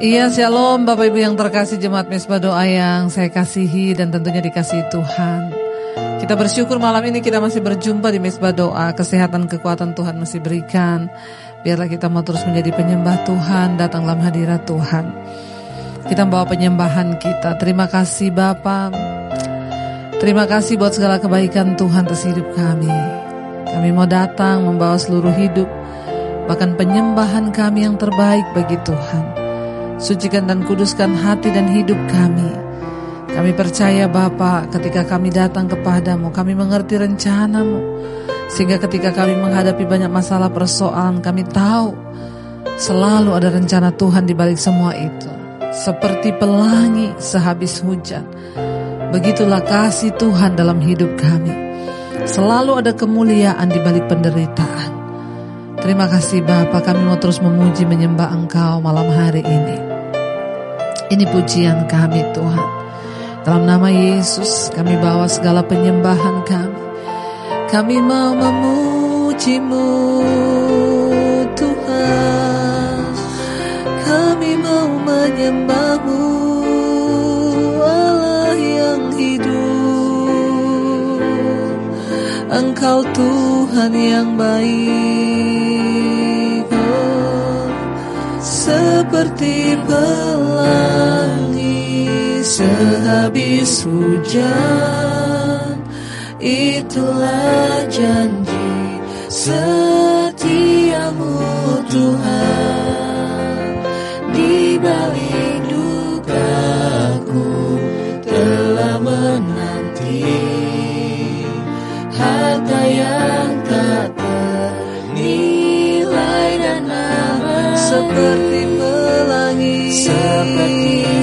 Iya shalom Bapak Ibu yang terkasih jemaat mesbah doa yang saya kasihi dan tentunya dikasihi Tuhan. Kita bersyukur malam ini kita masih berjumpa di mesbah doa. Kesehatan kekuatan Tuhan masih berikan. Biarlah kita mau terus menjadi penyembah Tuhan. Datang dalam hadirat Tuhan. Kita membawa penyembahan kita. Terima kasih Bapak. Terima kasih buat segala kebaikan Tuhan atas hidup kami. Kami mau datang membawa seluruh hidup Bahkan penyembahan kami yang terbaik bagi Tuhan Sucikan dan kuduskan hati dan hidup kami. Kami percaya Bapa ketika kami datang kepadamu, kami mengerti rencanamu. Sehingga ketika kami menghadapi banyak masalah persoalan, kami tahu selalu ada rencana Tuhan di balik semua itu. Seperti pelangi sehabis hujan. Begitulah kasih Tuhan dalam hidup kami. Selalu ada kemuliaan di balik penderitaan. Terima kasih Bapa, kami mau terus memuji menyembah Engkau malam hari ini. Ini pujian kami Tuhan. Dalam nama Yesus kami bawa segala penyembahan kami. Kami mau memujimu Tuhan. Kami mau menyembahmu Allah yang hidup. Engkau Tuhan yang baik. Seperti sehabis hujan. Itulah janji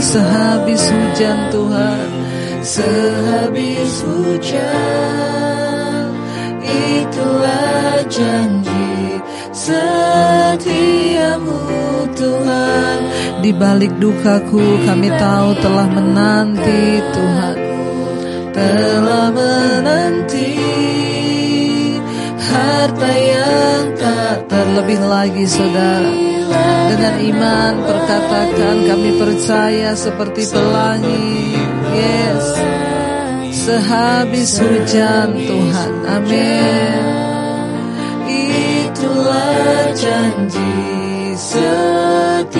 sehabis hujan Tuhan. Sehabis hujan. Itulah janji setiamu Tuhan. Di balik dukaku kami tahu telah menanti Tuhan. Telah menanti Harta yang tak terlebih lagi saudara dengan iman perkatakan kami percaya seperti pelangi. Yes. Sehabis hujan Tuhan. Amin. Itulah janji setiamu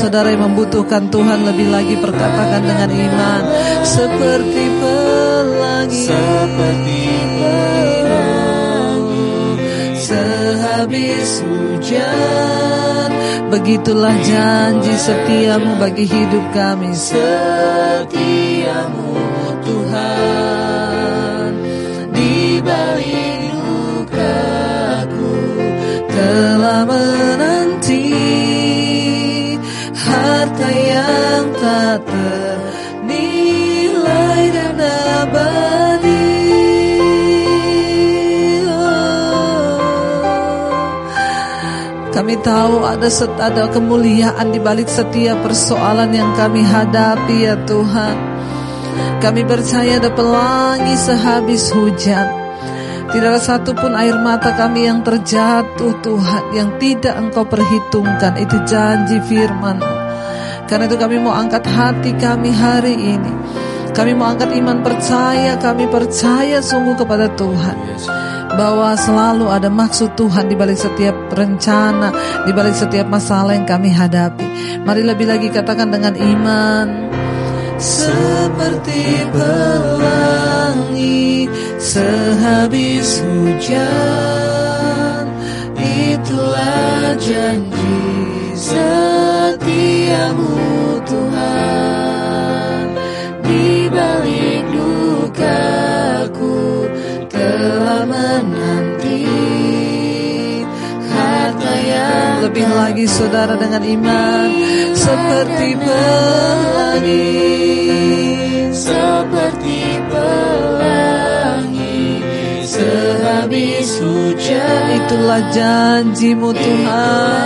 saudara yang membutuhkan Tuhan lebih lagi perkatakan dengan iman. Seperti pelangi seperti pelangi sehabis hujan. Begitulah janji setiamu bagi hidup kami. Setiamu Tuhan di balik lukaku telah abadi Kami tahu ada set, ada kemuliaan di balik setiap persoalan yang kami hadapi ya Tuhan. Kami percaya ada pelangi sehabis hujan. Tidak ada satupun air mata kami yang terjatuh Tuhan Yang tidak engkau perhitungkan Itu janji firman karena itu kami mau angkat hati kami hari ini. Kami mau angkat iman percaya, kami percaya sungguh kepada Tuhan. Bahwa selalu ada maksud Tuhan di balik setiap rencana, di balik setiap masalah yang kami hadapi. Mari lebih lagi katakan dengan iman. Seperti pelangi sehabis hujan, itulah janji setiamu Tuhan di balik dukaku telah menanti harta yang lebih lagi saudara dengan iman. Seperti pelangi. Seperti pelangi sehabis hujan. Itulah janjimu Tuhan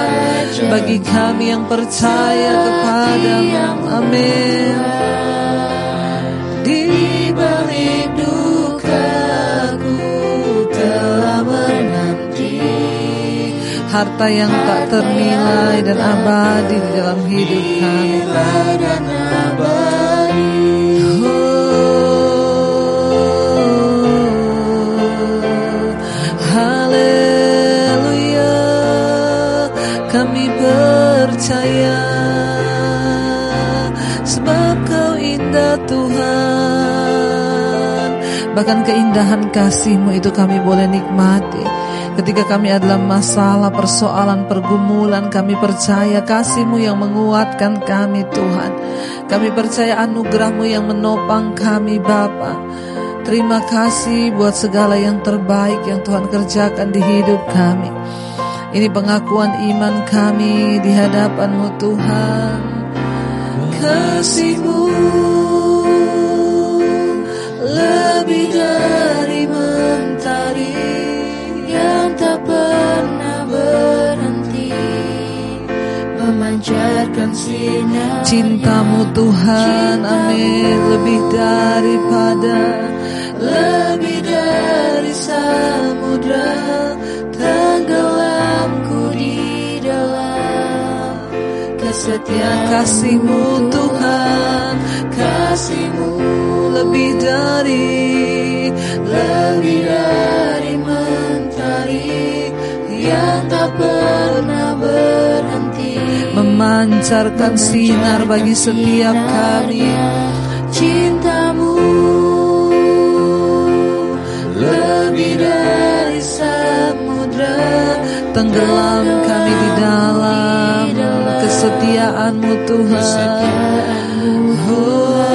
bagi kami yang percaya kepadamu. Amin. Di balik dukaku telah menanti harta yang tak ternilai dan abadi di dalam hidup kami. Sebab kau indah Tuhan. Bahkan keindahan kasihmu itu kami boleh nikmati. Ketika kami adalah masalah, persoalan, pergumulan Kami percaya kasihmu yang menguatkan kami Tuhan. Kami percaya anugerahmu yang menopang kami Bapa. Terima kasih buat segala yang terbaik yang Tuhan kerjakan di hidup kami ini pengakuan iman kami di hadapanmu Tuhan. Kasihmu lebih dari mentari Yang tak pernah berhenti Memancarkan sinar Cintamu Tuhan, amin. Lebih daripada Lebih dari samudra setia kasihmu Tuhan kasihmu lebih dari lebih dari mentari yang tak pernah berhenti. Memancarkan sinar bagi setiap kami cintamu. Lebih dari samudra tenggelam kami di dalam kesetiaanmu Tuhan. Oh,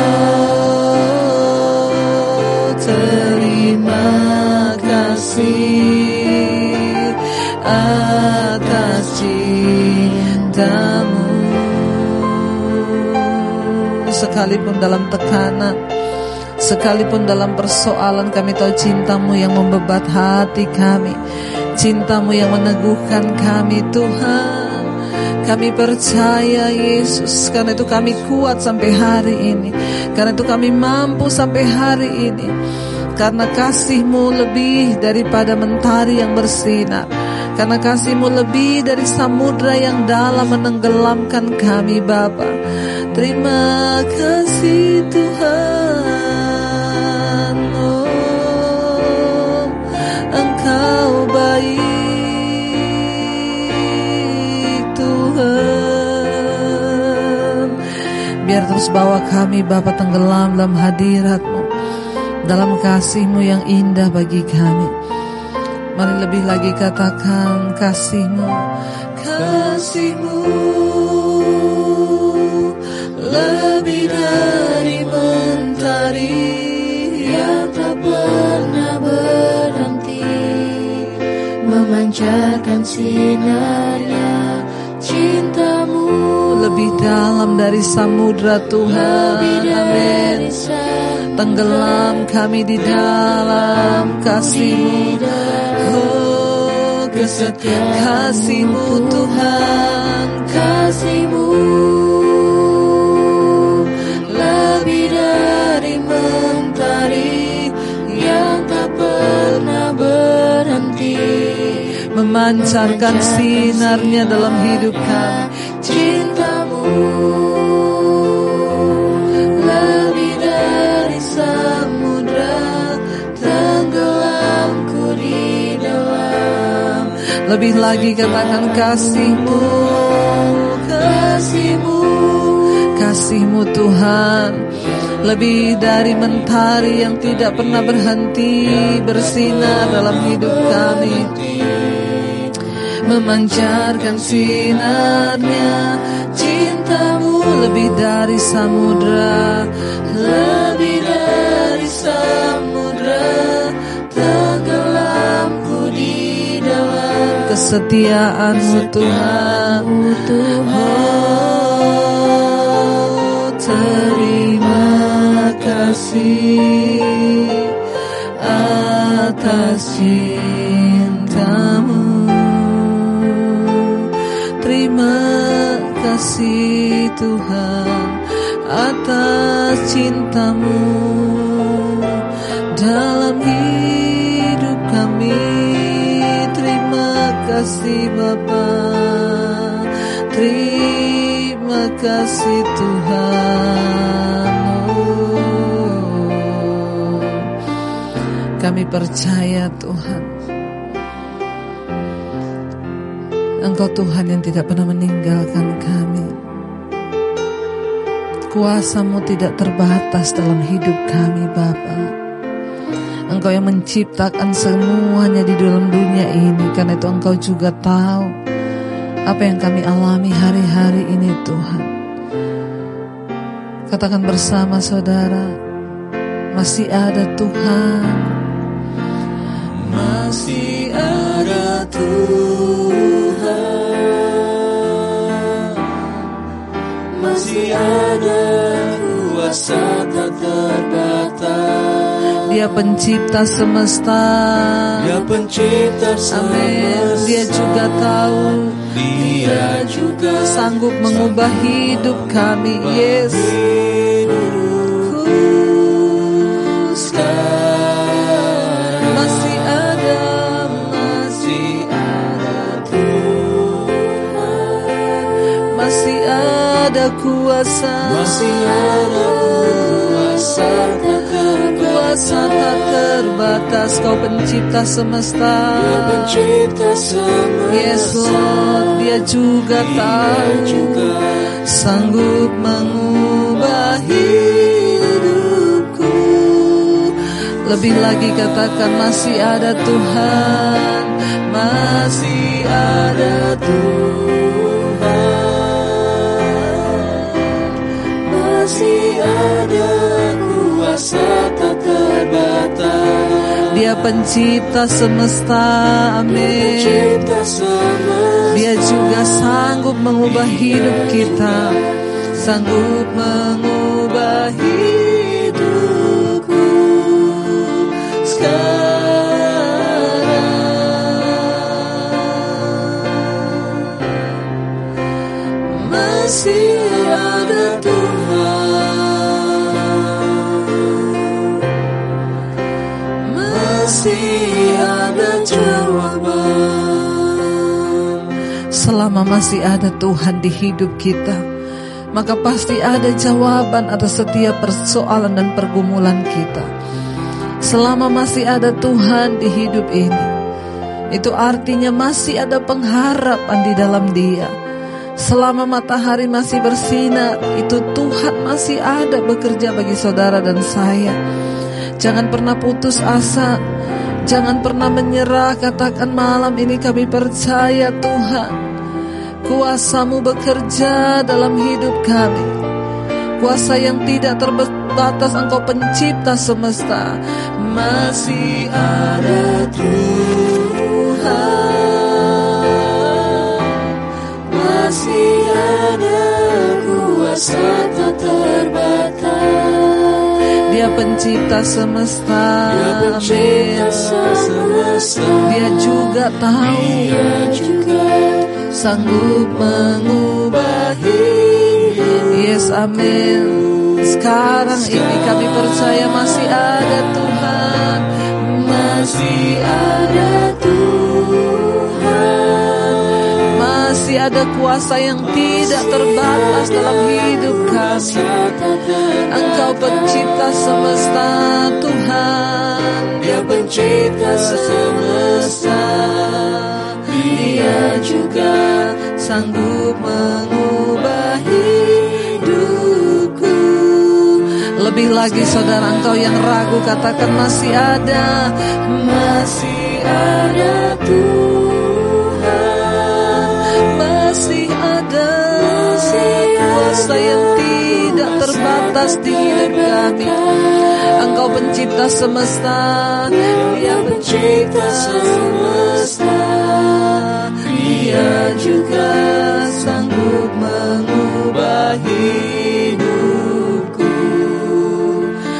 terima kasih atas cintamu. Sekalipun dalam tekanan Sekalipun dalam persoalan kami tahu cintamu yang membebat hati kami. Cintamu yang meneguhkan kami Tuhan kami percaya Yesus. Karena itu kami kuat sampai hari ini. Karena itu kami mampu sampai hari ini. Karena kasihmu lebih daripada mentari yang bersinar. Karena kasihmu lebih dari samudra yang dalam menenggelamkan kami Bapa. Terima kasih Tuhan terus bawa kami Bapa tenggelam dalam hadiratmu Dalam kasihmu yang indah bagi kami. Mari lebih lagi katakan kasihmu. Kasihmu Lebih dari mentari Yang tak pernah berhenti Memancarkan sinarnya Cintamu lebih dalam dari samudra Tuhan. Amin. Tenggelam kami di dalam kasihmu. Oh, kesetiaan kasihmu Tuhan, kasihmu lebih dari mentari yang tak pernah berhenti memancarkan sinarnya dalam hidup kami. Lebih lagi katakan kasihmu kasihmu kasihmu Tuhan. Lebih dari mentari yang tidak pernah berhenti bersinar dalam hidup kami. Memancarkan sinarnya lebih dari samudra lebih dari samudra tenggelamku di dalam kesetiaanmu Tuhan, Oh, terima kasih atas cintamu. Terima kasih Tuhan atas cintamu dalam hidup kami. Terima kasih Bapa, terima kasih Tuhan. Kami percaya Tuhan. Engkau Tuhan yang tidak pernah meninggalkan kami. Kuasamu tidak terbatas dalam hidup kami Bapa. Engkau yang menciptakan semuanya di dalam dunia ini. Karena itu engkau juga tahu Apa yang kami alami hari-hari ini Tuhan. Katakan bersama saudara Masih ada Tuhan. Masih ada Tuhan Masih ada kuasa tak terbatas. Dia pencipta semesta. Dia pencipta Amin. Dia juga tahu. Dia juga Sanggup mengubah hidup kami Yes ada kuasa. Masih ada kuasa. Tak Kuasa tak terbatas. Kau pencipta semesta. Dia pencipta semesta. Yes Lord Dia juga tahu. juga Sanggup mengubah hidupku. Lebih lagi katakan masih ada Tuhan. Masih ada Tuhan kuasa tak terbatas. Dia pencipta semesta Amin. Pencipta semesta. Dia juga sanggup mengubah hidup kita. Sanggup mengubah hidupku Sekarang Selama masih ada Tuhan di hidup kita Maka pasti ada jawaban atas setiap persoalan dan pergumulan kita. Selama masih ada Tuhan di hidup ini Itu artinya masih ada pengharapan di dalam dia. Selama matahari masih bersinar Itu Tuhan masih ada bekerja bagi saudara dan saya. Jangan pernah putus asa Jangan pernah menyerah Katakan malam ini kami percaya Tuhan Kuasamu bekerja dalam hidup kami. Kuasa yang tidak terbatas Engkau pencipta semesta. Masih ada Tuhan. Masih ada kuasa tak terbatas. Dia pencipta semesta. Dia pencipta semesta. Dia juga tahu. Dia juga Sanggup mengubah hidup Yes amin. Sekarang ini kami percaya masih ada Tuhan. Masih ada Tuhan. Masih ada kuasa yang tidak terbatas dalam hidup kami. Engkau pencipta semesta Tuhan. Dia pencipta semesta Dia juga sanggup mengubah hidupku. Lebih lagi saudara engkau yang ragu katakan masih ada Masih ada Tuhan. Masih ada kuasa yang tidak terbatas di hidup kami. Engkau pencipta semesta Dia pencipta semesta Dia juga sanggup mengubah hidupku.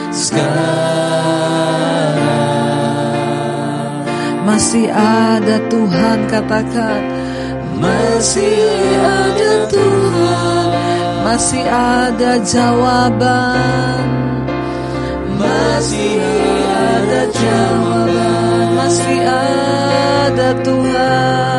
Sekarang Masih ada Tuhan katakan Masih ada Tuhan masih ada jawaban, masih ada jawaban, masih ada Tuhan,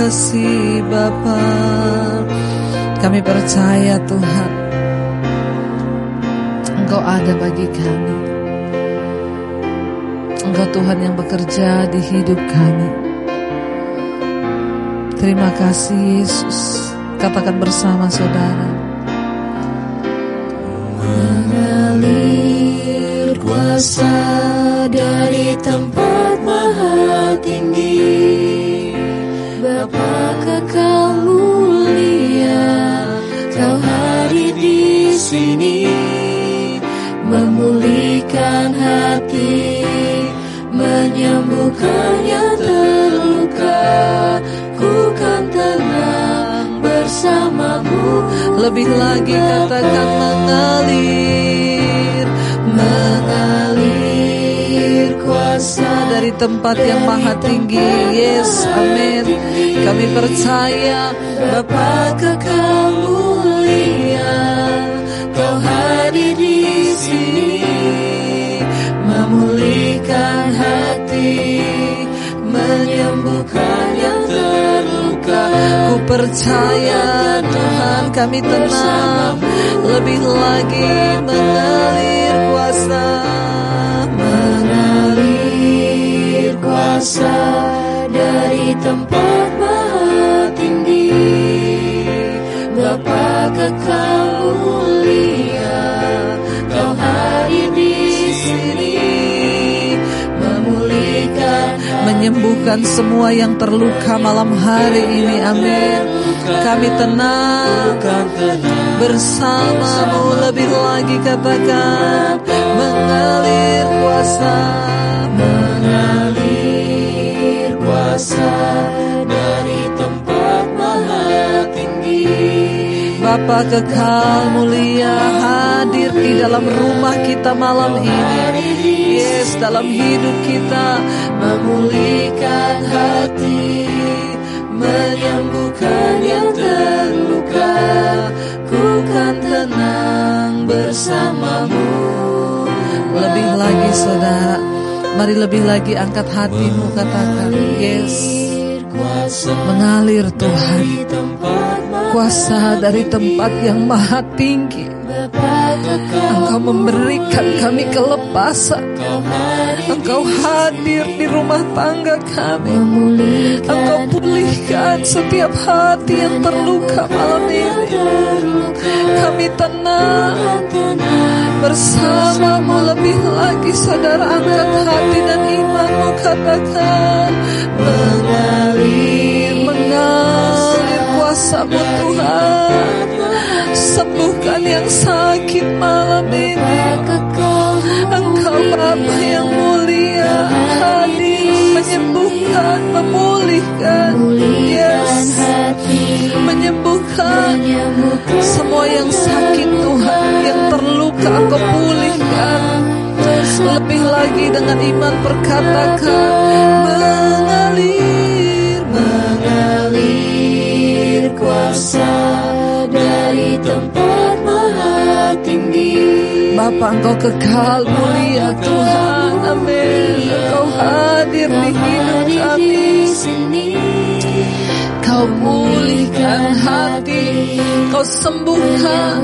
kasih Bapa. Kami percaya Tuhan, Engkau ada bagi kami. Engkau Tuhan yang bekerja di hidup kami. Terima kasih Yesus. Katakan bersama saudara. Mengalir kuasa dari tempat maha tinggi Bapa kekal mulia Kau hadir di sini? Memulihkan hati Menyembuhkan yang terluka. Ku kan tenang bersamamu. Lebih lagi katakan mengalir tempat yang maha tinggi. Yes, amin. Kami percaya Bapa kekal mulia Kau hadir di sini Memulihkan hati Menyembuhkan yang terluka Ku percaya Tuhan kami tenang Lebih lagi mengalir kuasa Mengalir kuasa dari tempat maha tinggi Bapa kekal mulia Kau hadir di sini. Memulihkan Menyembuhkan semua yang terluka malam hari ini Amin. Kami tenang. Bersamamu. lebih lagi katakan Mengalir kuasa kuasa dari tempat maha tinggi. Bapa kekal mulia hadir di dalam rumah kita malam ini. Yes dalam hidup kita. memulihkan hati menyembuhkan yang terluka. Ku kan tenang bersamamu. Lebih lagi saudara Mari lebih lagi angkat hatimu katakan Yes Mengalir Tuhan. Kuasa dari tempat yang maha tinggi. Engkau memberikan kami kelepasan. Engkau hadir di rumah tangga kami. Engkau pulihkan setiap hati yang terluka malam ini. Kami tenang. Bersamamu lebih lagi saudara angkat hati dan imanmu katakan mengalir kuasamu Tuhan sembuhkan yang sakit malam ini. Engkau Bapa yang mulia hadir menyembuhkan memulihkan yes. Menyembuhkan semua yang sakit Tuhan yang terluka Engkau pulihkan. Lebih lagi dengan iman perkatakan mengalir kuasa dari tempat maha tinggi. Bapa Engkau kekal mulia Tuhan. amin. Engkau hadir di hidup kami. Kau pulihkan hati. Kau sembuhkan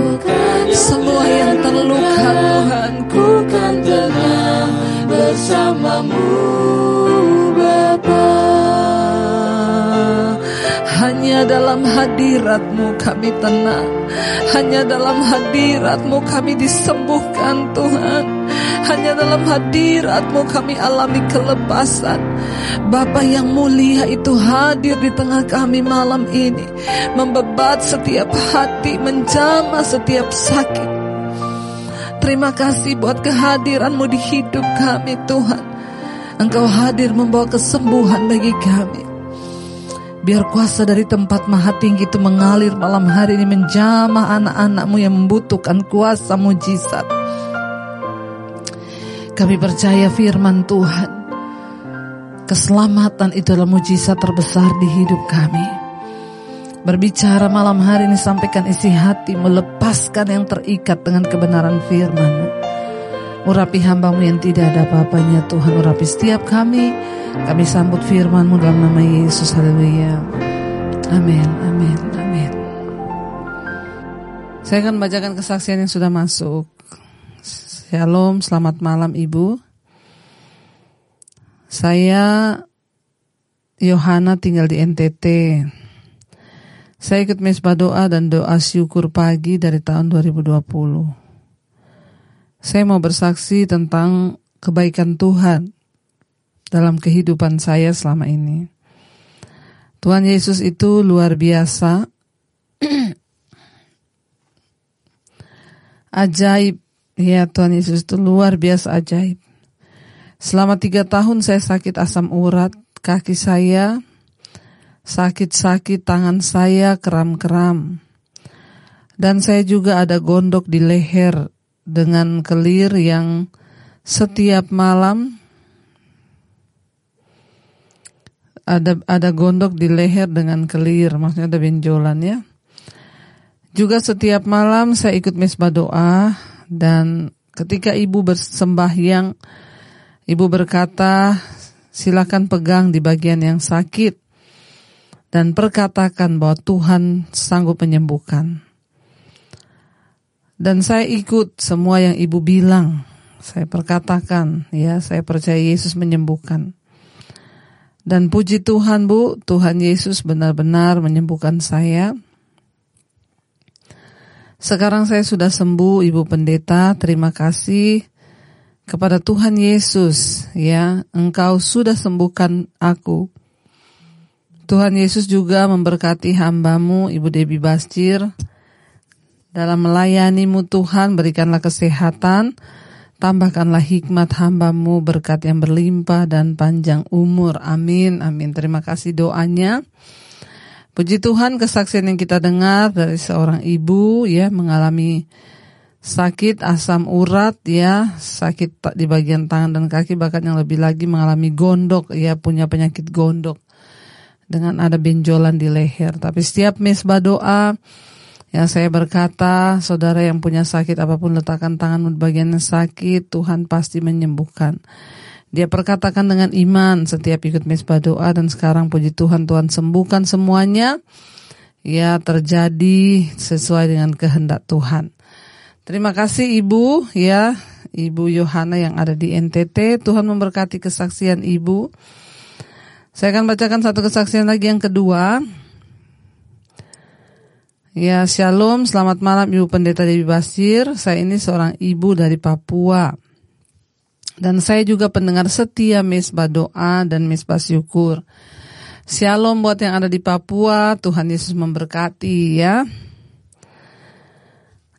Semua yang terluka Tuhan ku kan tenang bersamamu Hanya dalam hadiratmu kami tenang. Hanya dalam hadiratmu kami disembuhkan Tuhan. Hanya dalam hadiratmu kami alami kelepasan. Bapa yang mulia itu hadir di tengah kami malam ini Membebat setiap hati Menjamah setiap sakit. Terima kasih buat kehadiranmu di hidup kami Tuhan. Engkau hadir membawa kesembuhan bagi kami Biar kuasa dari tempat maha tinggi itu mengalir malam hari ini menjamah anak-anakmu yang membutuhkan kuasa mujizat. Kami percaya firman Tuhan. Keselamatan itu adalah mujizat terbesar di hidup kami. Berbicara malam hari ini sampaikan isi hati melepaskan yang terikat dengan kebenaran firman-Mu. Urapi hambamu yang tidak ada apa-apanya Tuhan urapi setiap kami kami sambut firman-Mu dalam nama Yesus. Haleluya. Amin, amin, amin. Saya akan bacakan kesaksian yang sudah masuk. Shalom, selamat malam Ibu. Saya Yohana tinggal di NTT. Saya ikut mesbah doa dan doa syukur pagi dari tahun 2020. Saya mau bersaksi tentang kebaikan Tuhan dalam kehidupan saya selama ini. Tuhan Yesus itu luar biasa, ajaib. Ya Tuhan Yesus itu luar biasa ajaib. Selama tiga tahun saya sakit asam urat, kaki saya sakit-sakit, tangan saya kram-kram. Dan saya juga ada gondok di leher dengan kelir yang setiap malam ada ada gondok di leher dengan kelir, maksudnya ada benjolan ya. Juga setiap malam saya ikut mesbah doa dan ketika ibu bersembahyang, ibu berkata, silakan pegang di bagian yang sakit dan perkatakan bahwa Tuhan sanggup menyembuhkan. Dan saya ikut semua yang ibu bilang. Saya perkatakan, ya, saya percaya Yesus menyembuhkan. Dan puji Tuhan Bu, Tuhan Yesus benar-benar menyembuhkan saya. Sekarang saya sudah sembuh Ibu Pendeta, terima kasih kepada Tuhan Yesus ya, Engkau sudah sembuhkan aku. Tuhan Yesus juga memberkati hambamu Ibu Debi Basjir dalam melayanimu Tuhan berikanlah kesehatan, Tambahkanlah hikmat hambamu berkat yang berlimpah dan panjang umur. Amin, amin. Terima kasih doanya. Puji Tuhan kesaksian yang kita dengar dari seorang ibu ya mengalami sakit asam urat ya, sakit di bagian tangan dan kaki bahkan yang lebih lagi mengalami gondok ya, punya penyakit gondok dengan ada benjolan di leher. Tapi setiap mesbah doa Ya saya berkata, saudara yang punya sakit apa pun letakkan tanganmu di bagian yang sakit, Tuhan pasti menyembuhkan. Dia perkatakan dengan iman setiap ikut mesbah doa dan sekarang puji Tuhan Tuhan sembuhkan semuanya. Ya terjadi sesuai dengan kehendak Tuhan. Terima kasih Ibu ya, Ibu Yohana yang ada di NTT. Tuhan memberkati kesaksian Ibu. Saya akan bacakan satu kesaksian lagi yang kedua. Ya, shalom, selamat malam Ibu Pendeta Dewi Basir. Saya ini seorang ibu dari Papua. Dan saya juga pendengar setia mesbah doa dan mesbah syukur. Shalom buat yang ada di Papua, Tuhan Yesus memberkati ya.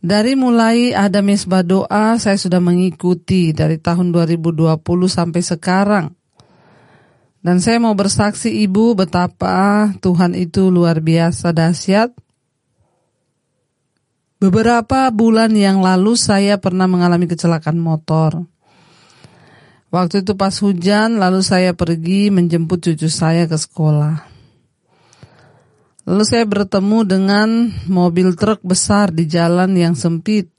Dari mulai ada mesbah doa, saya sudah mengikuti dari tahun 2020 sampai sekarang. Dan saya mau bersaksi ibu betapa Tuhan itu luar biasa dahsyat Beberapa bulan yang lalu saya pernah mengalami kecelakaan motor. Waktu itu pas hujan, lalu saya pergi menjemput cucu saya ke sekolah. Lalu saya bertemu dengan mobil truk besar di jalan yang sempit.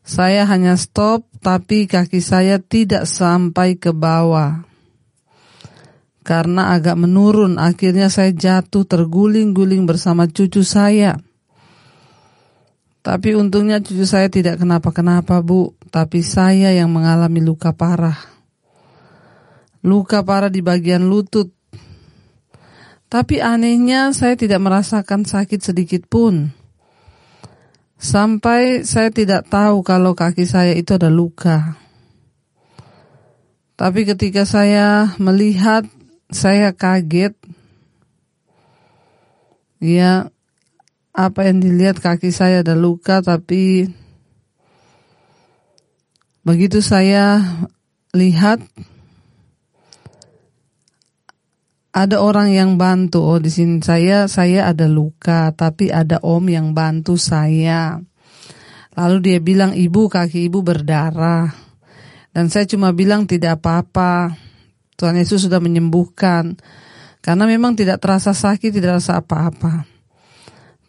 Saya hanya stop, tapi kaki saya tidak sampai ke bawah. Karena agak menurun, akhirnya saya jatuh terguling-guling bersama cucu saya. Tapi untungnya cucu saya tidak kenapa-kenapa bu, tapi saya yang mengalami luka parah. Luka parah di bagian lutut. Tapi anehnya saya tidak merasakan sakit sedikit pun. Sampai saya tidak tahu kalau kaki saya itu ada luka. Tapi ketika saya melihat, saya kaget. Ya, apa yang dilihat kaki saya ada luka, tapi begitu saya lihat ada orang yang bantu. Oh, di sini saya saya ada luka, tapi ada om yang bantu saya. Lalu dia bilang, "Ibu, kaki ibu berdarah." Dan saya cuma bilang tidak apa-apa. Tuhan Yesus sudah menyembuhkan. Karena memang tidak terasa sakit, tidak terasa apa-apa.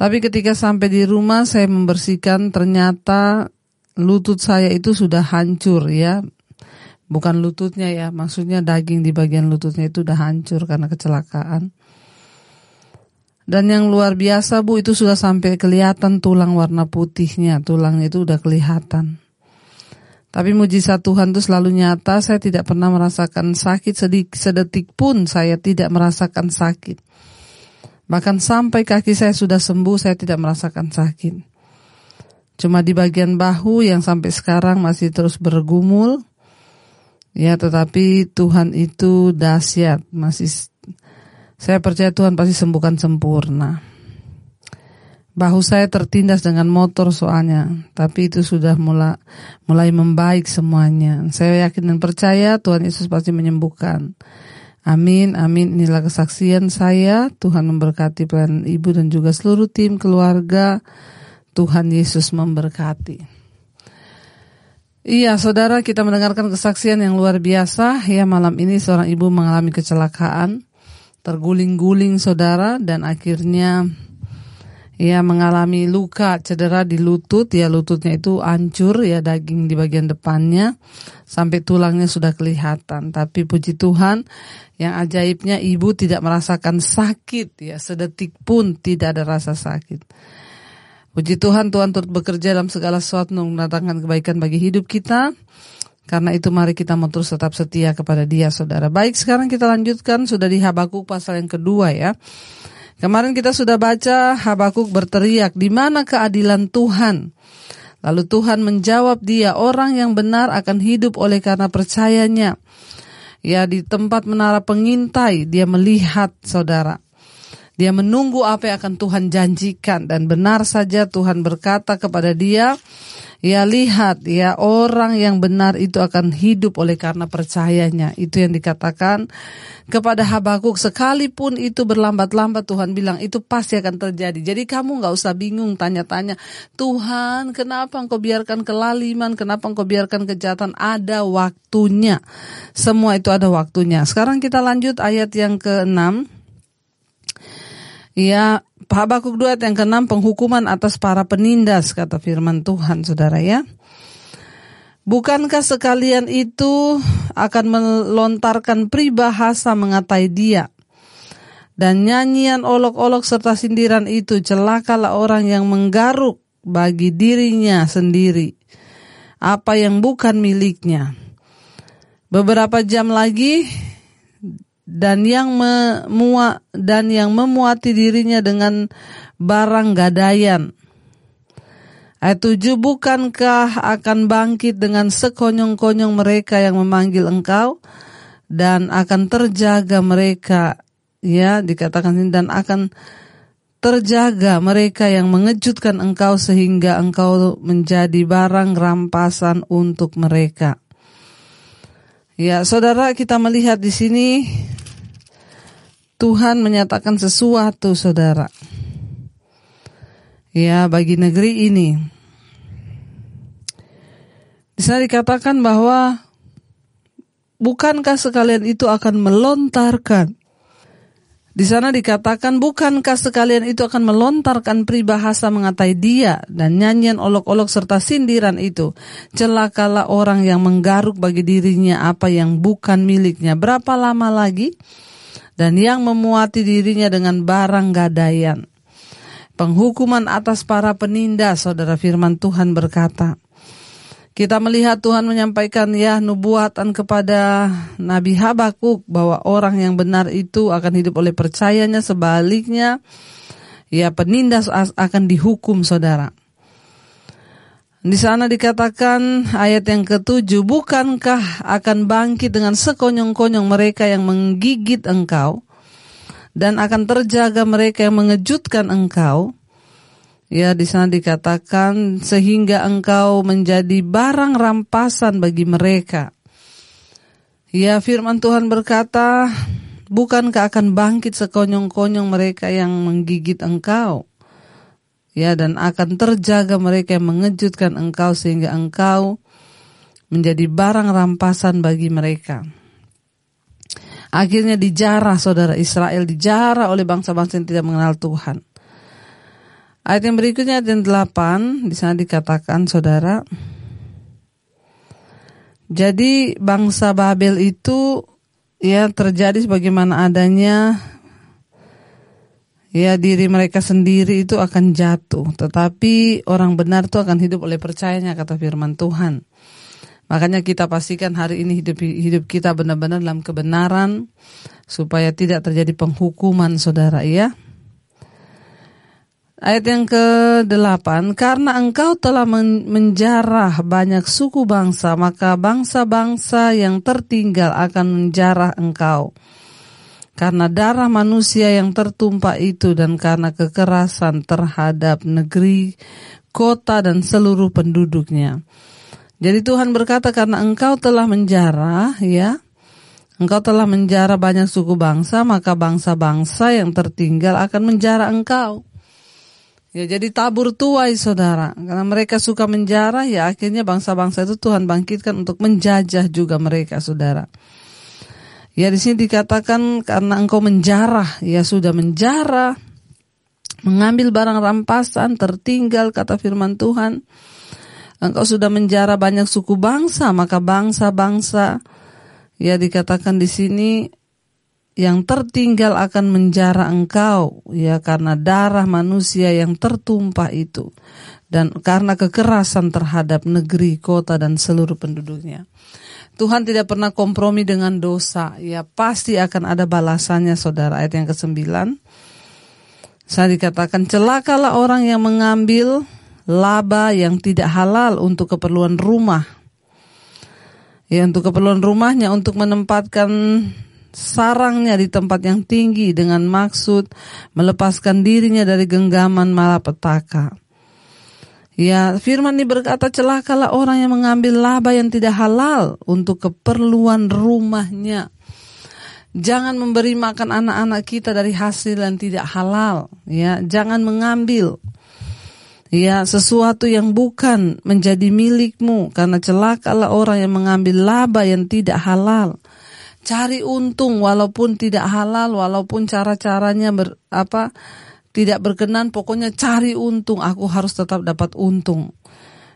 Tapi ketika sampai di rumah saya membersihkan ternyata lutut saya itu sudah hancur ya bukan lututnya ya, maksudnya daging di bagian lututnya itu udah hancur karena kecelakaan. Dan yang luar biasa Bu itu sudah sampai kelihatan tulang warna putihnya, tulang itu udah kelihatan. Tapi mujizat Tuhan itu selalu nyata, saya tidak pernah merasakan sakit sedetik pun saya tidak merasakan sakit. Bahkan sampai kaki saya sudah sembuh saya tidak merasakan sakit. Cuma di bagian bahu yang sampai sekarang masih terus bergumul, Ya, tetapi Tuhan itu dahsyat, masih saya percaya Tuhan pasti sembuhkan sempurna. Bahu saya tertindas dengan motor soalnya, tapi itu sudah mulai mulai membaik semuanya. Saya yakin dan percaya Tuhan Yesus pasti menyembuhkan. Amin, amin. Inilah kesaksian saya. Tuhan memberkati pelayan ibu dan juga seluruh tim keluarga. Tuhan Yesus memberkati. Iya, saudara, kita mendengarkan kesaksian yang luar biasa. Ya, malam ini seorang ibu mengalami kecelakaan, terguling-guling, saudara, dan akhirnya ia mengalami luka cedera di lutut. Ya, lututnya itu hancur, ya, daging di bagian depannya, sampai tulangnya sudah kelihatan. Tapi puji Tuhan, yang ajaibnya ibu tidak merasakan sakit, ya, sedetik pun tidak ada rasa sakit. Puji Tuhan, Tuhan turut bekerja dalam segala sesuatu untuk mendatangkan kebaikan bagi hidup kita. Karena itu mari kita mau terus tetap setia kepada dia saudara. Baik sekarang kita lanjutkan sudah di Habakuk pasal yang kedua ya. Kemarin kita sudah baca Habakuk berteriak di mana keadilan Tuhan. Lalu Tuhan menjawab dia orang yang benar akan hidup oleh karena percayanya. Ya di tempat menara pengintai dia melihat saudara dia menunggu apa yang akan Tuhan janjikan dan benar saja Tuhan berkata kepada dia, Ya lihat, ya orang yang benar itu akan hidup oleh karena percayanya. Itu yang dikatakan kepada Habakuk. Sekalipun itu berlambat-lambat Tuhan bilang itu pasti akan terjadi. Jadi kamu nggak usah bingung tanya-tanya. Tuhan kenapa engkau biarkan kelaliman, kenapa engkau biarkan kejahatan. Ada waktunya. Semua itu ada waktunya. Sekarang kita lanjut ayat yang ke-6. Ya, Habakuk 2 yang keenam penghukuman atas para penindas kata firman Tuhan Saudara ya. Bukankah sekalian itu akan melontarkan pribahasa mengatai dia dan nyanyian olok-olok serta sindiran itu celakalah orang yang menggaruk bagi dirinya sendiri apa yang bukan miliknya. Beberapa jam lagi dan yang memuat dan yang memuati dirinya dengan barang gadaian. Ayat tujuh, bukankah akan bangkit dengan sekonyong-konyong mereka yang memanggil engkau dan akan terjaga mereka ya dikatakan ini dan akan terjaga mereka yang mengejutkan engkau sehingga engkau menjadi barang rampasan untuk mereka. Ya, saudara kita melihat di sini Tuhan menyatakan sesuatu saudara. Ya bagi negeri ini. Di sana dikatakan bahwa bukankah sekalian itu akan melontarkan di sana dikatakan bukankah sekalian itu akan melontarkan peribahasa mengatai dia dan nyanyian olok-olok serta sindiran itu. Celakalah orang yang menggaruk bagi dirinya apa yang bukan miliknya. Berapa lama lagi? Dan yang memuati dirinya dengan barang gadaian. Penghukuman atas para penindas, saudara firman Tuhan berkata. Kita melihat Tuhan menyampaikan ya nubuatan kepada Nabi Habakuk bahwa orang yang benar itu akan hidup oleh percayanya sebaliknya ya penindas akan dihukum saudara. Di sana dikatakan ayat yang ketujuh, bukankah akan bangkit dengan sekonyong-konyong mereka yang menggigit engkau dan akan terjaga mereka yang mengejutkan engkau? Ya, di sana dikatakan sehingga engkau menjadi barang rampasan bagi mereka. Ya, firman Tuhan berkata, bukankah akan bangkit sekonyong-konyong mereka yang menggigit engkau? Ya, dan akan terjaga mereka yang mengejutkan engkau sehingga engkau menjadi barang rampasan bagi mereka. Akhirnya dijarah saudara Israel, dijarah oleh bangsa-bangsa yang tidak mengenal Tuhan. Ayat yang berikutnya ayat yang 8 di sana dikatakan saudara Jadi bangsa Babel itu ya terjadi sebagaimana adanya ya diri mereka sendiri itu akan jatuh tetapi orang benar itu akan hidup oleh percayanya kata firman Tuhan. Makanya kita pastikan hari ini hidup hidup kita benar-benar dalam kebenaran supaya tidak terjadi penghukuman saudara ya. Ayat yang ke-8, karena engkau telah menjarah banyak suku bangsa, maka bangsa-bangsa yang tertinggal akan menjarah engkau. Karena darah manusia yang tertumpah itu dan karena kekerasan terhadap negeri, kota dan seluruh penduduknya. Jadi Tuhan berkata karena engkau telah menjarah, ya, engkau telah menjarah banyak suku bangsa, maka bangsa-bangsa yang tertinggal akan menjarah engkau. Ya jadi tabur tuai saudara Karena mereka suka menjarah ya akhirnya bangsa-bangsa itu Tuhan bangkitkan untuk menjajah juga mereka saudara Ya di sini dikatakan karena engkau menjarah Ya sudah menjarah Mengambil barang rampasan tertinggal kata firman Tuhan Engkau sudah menjarah banyak suku bangsa Maka bangsa-bangsa Ya dikatakan di sini yang tertinggal akan menjara engkau ya karena darah manusia yang tertumpah itu dan karena kekerasan terhadap negeri, kota dan seluruh penduduknya. Tuhan tidak pernah kompromi dengan dosa, ya pasti akan ada balasannya saudara. Ayat yang ke-9. Saya dikatakan celakalah orang yang mengambil laba yang tidak halal untuk keperluan rumah. Ya untuk keperluan rumahnya untuk menempatkan sarangnya di tempat yang tinggi dengan maksud melepaskan dirinya dari genggaman malapetaka. Ya, firman ini berkata celakalah orang yang mengambil laba yang tidak halal untuk keperluan rumahnya. Jangan memberi makan anak-anak kita dari hasil yang tidak halal, ya. Jangan mengambil ya sesuatu yang bukan menjadi milikmu karena celakalah orang yang mengambil laba yang tidak halal cari untung walaupun tidak halal, walaupun cara-caranya apa tidak berkenan, pokoknya cari untung. Aku harus tetap dapat untung.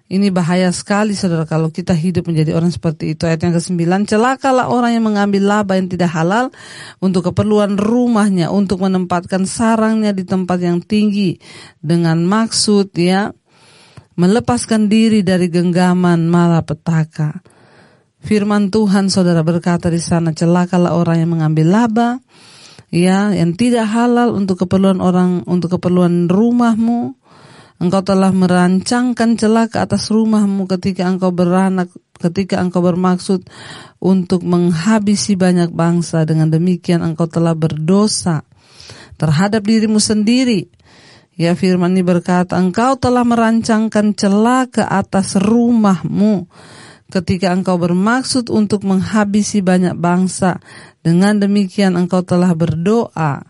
Ini bahaya sekali saudara kalau kita hidup menjadi orang seperti itu. Ayat yang ke-9, celakalah orang yang mengambil laba yang tidak halal untuk keperluan rumahnya, untuk menempatkan sarangnya di tempat yang tinggi dengan maksud ya melepaskan diri dari genggaman malapetaka. Firman Tuhan saudara berkata di sana celakalah orang yang mengambil laba ya yang tidak halal untuk keperluan orang untuk keperluan rumahmu. Engkau telah merancangkan celaka atas rumahmu ketika engkau beranak ketika engkau bermaksud untuk menghabisi banyak bangsa dengan demikian engkau telah berdosa terhadap dirimu sendiri. Ya firman ini berkata engkau telah merancangkan celaka atas rumahmu ketika engkau bermaksud untuk menghabisi banyak bangsa. Dengan demikian engkau telah berdoa.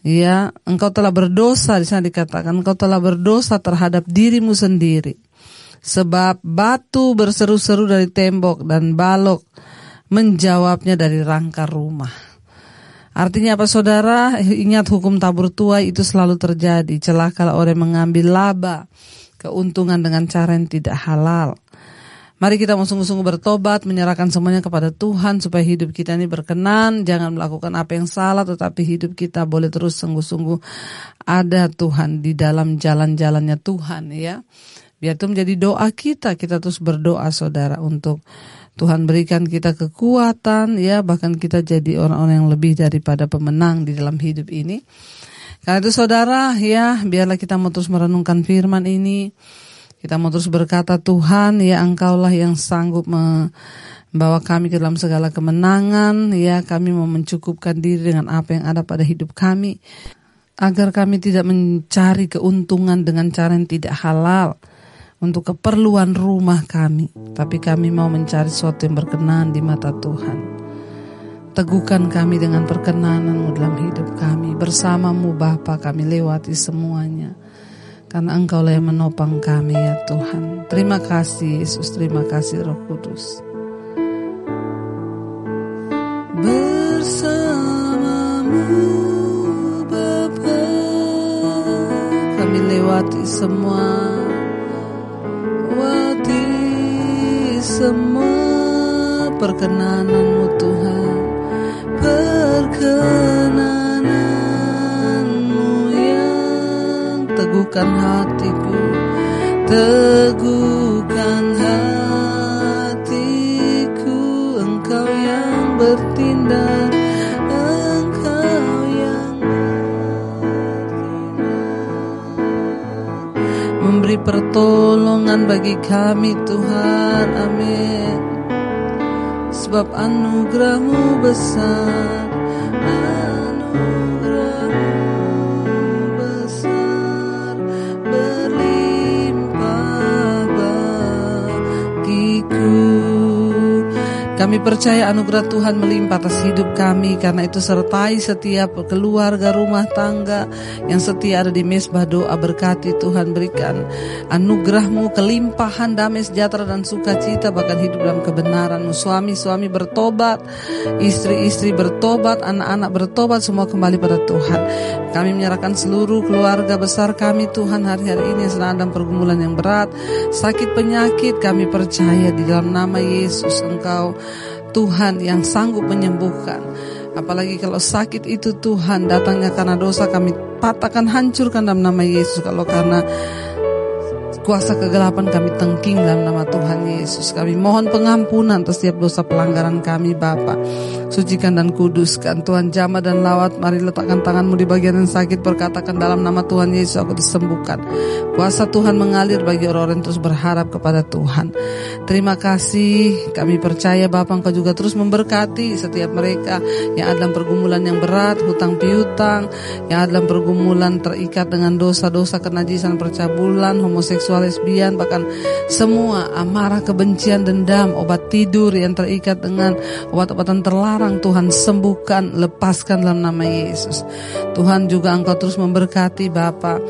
Ya, engkau telah berdosa di sana dikatakan engkau telah berdosa terhadap dirimu sendiri. Sebab batu berseru-seru dari tembok dan balok menjawabnya dari rangka rumah. Artinya apa saudara? Ingat hukum tabur tuai itu selalu terjadi. Celakalah orang mengambil laba, keuntungan dengan cara yang tidak halal. Mari kita sungguh-sungguh bertobat, menyerahkan semuanya kepada Tuhan supaya hidup kita ini berkenan, jangan melakukan apa yang salah tetapi hidup kita boleh terus sungguh-sungguh ada Tuhan di dalam jalan-jalannya Tuhan ya. Biar itu menjadi doa kita, kita terus berdoa saudara untuk Tuhan berikan kita kekuatan ya bahkan kita jadi orang-orang yang lebih daripada pemenang di dalam hidup ini. Karena itu saudara ya biarlah kita mau terus merenungkan firman ini. Kita mau terus berkata Tuhan ya engkaulah yang sanggup membawa kami ke dalam segala kemenangan ya kami mau mencukupkan diri dengan apa yang ada pada hidup kami agar kami tidak mencari keuntungan dengan cara yang tidak halal untuk keperluan rumah kami, tapi kami mau mencari sesuatu yang berkenan di mata Tuhan. Teguhkan kami dengan perkenananmu dalam hidup kami. Bersamamu Bapa kami lewati semuanya. Karena Engkau lah yang menopang kami ya Tuhan. Terima kasih Yesus, terima kasih Roh Kudus. Bersamamu Bapa kami lewati semua semua perkenananmu Tuhan Perkenananmu teguhkan hatiku Teguhkan hatiku. Engkau yang bertindak Engkau yang Memberi pertolongan bagi kami Tuhan. Amin. Sebab anugerahmu besar Kami percaya anugerah Tuhan melimpah atas hidup kami. Karena itu sertai setiap keluarga rumah tangga yang setia ada di mesbah doa berkati. Tuhan berikan anugerahmu kelimpahan damai sejahtera dan sukacita. Bahkan hidup dalam kebenaranmu. Suami-suami bertobat istri-istri bertobat anak-anak bertobat semua kembali pada Tuhan. Kami menyerahkan seluruh keluarga besar kami Tuhan hari-hari ini sedang dalam pergumulan yang berat. Sakit penyakit kami percaya di dalam nama Yesus Engkau Tuhan yang sanggup menyembuhkan. Apalagi kalau sakit itu Tuhan datangnya karena dosa kami patahkan hancurkan dalam nama Yesus. Kalau karena kuasa kegelapan kami tengking dalam nama Tuhan Yesus. Kami mohon pengampunan atas setiap dosa pelanggaran kami Bapa. Sucikan dan kuduskan Tuhan jama dan lawat. Mari letakkan tanganmu di bagian yang sakit. Perkatakan dalam nama Tuhan Yesus aku disembuhkan. Kuasa Tuhan mengalir bagi orang-orang yang terus berharap kepada Tuhan. Terima kasih. Kami percaya Bapa Engkau juga terus memberkati setiap mereka yang ada dalam pergumulan yang berat, hutang piutang, yang ada dalam pergumulan terikat dengan dosa-dosa kenajisan percabulan, homoseksual lesbian, bahkan semua amarah, kebencian, dendam, obat tidur yang terikat dengan obat-obatan terlarang Tuhan sembuhkan, lepaskan dalam nama Yesus. Tuhan juga Engkau terus memberkati Bapak.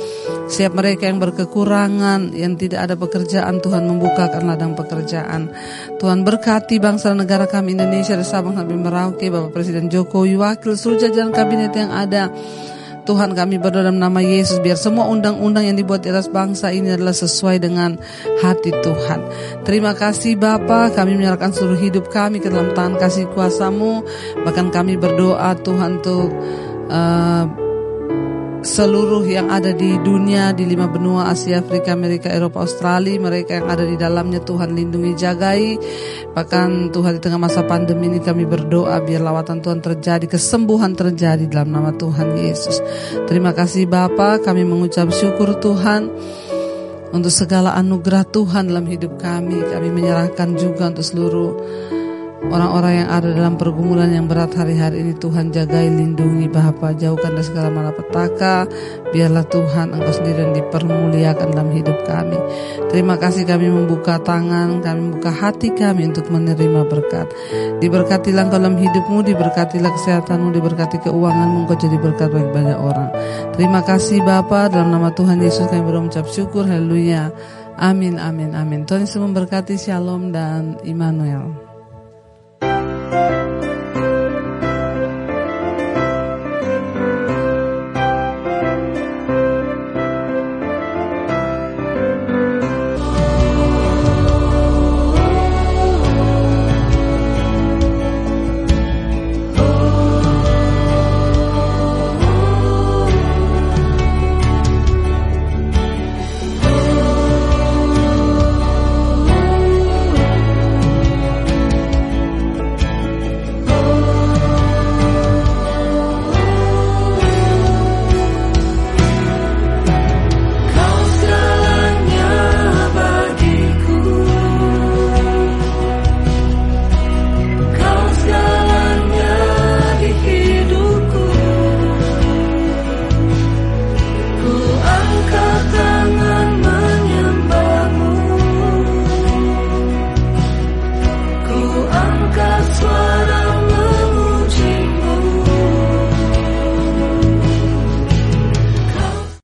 Siap mereka yang berkekurangan, yang tidak ada pekerjaan, Tuhan membukakan ladang pekerjaan. Tuhan berkati bangsa dan negara kami Indonesia dari Sabang sampai Merauke, Bapak Presiden Jokowi, wakil seluruh jajaran kabinet yang ada. Tuhan kami berdoa dalam nama Yesus biar semua undang-undang yang dibuat di atas bangsa ini adalah sesuai dengan hati Tuhan. Terima kasih Bapa, kami menyerahkan seluruh hidup kami ke dalam tangan kasih kuasamu. Bahkan kami berdoa Tuhan untuk uh, seluruh yang ada di dunia di lima benua Asia, Afrika, Amerika, Eropa, Australia, mereka yang ada di dalamnya Tuhan lindungi, jagai. Bahkan Tuhan di tengah masa pandemi ini kami berdoa biar lawatan Tuhan terjadi, kesembuhan terjadi dalam nama Tuhan Yesus. Terima kasih Bapa, kami mengucap syukur Tuhan untuk segala anugerah Tuhan dalam hidup kami. Kami menyerahkan juga untuk seluruh Orang-orang yang ada dalam pergumulan yang berat hari-hari ini Tuhan jagai, lindungi Bapa Jauhkan dari segala malapetaka. Biarlah Tuhan Engkau sendiri yang dipermuliakan dalam hidup kami. Terima kasih kami membuka tangan Kami membuka hati kami untuk menerima berkat. Diberkatilah Engkau dalam hidupmu Diberkatilah kesehatanmu Diberkati keuanganmu. Engkau jadi berkat bagi banyak orang. Terima kasih Bapa Dalam nama Tuhan Yesus kami berucap syukur. Haleluya. Amin, amin, amin. Tuhan Yesus memberkati. Shalom dan Immanuel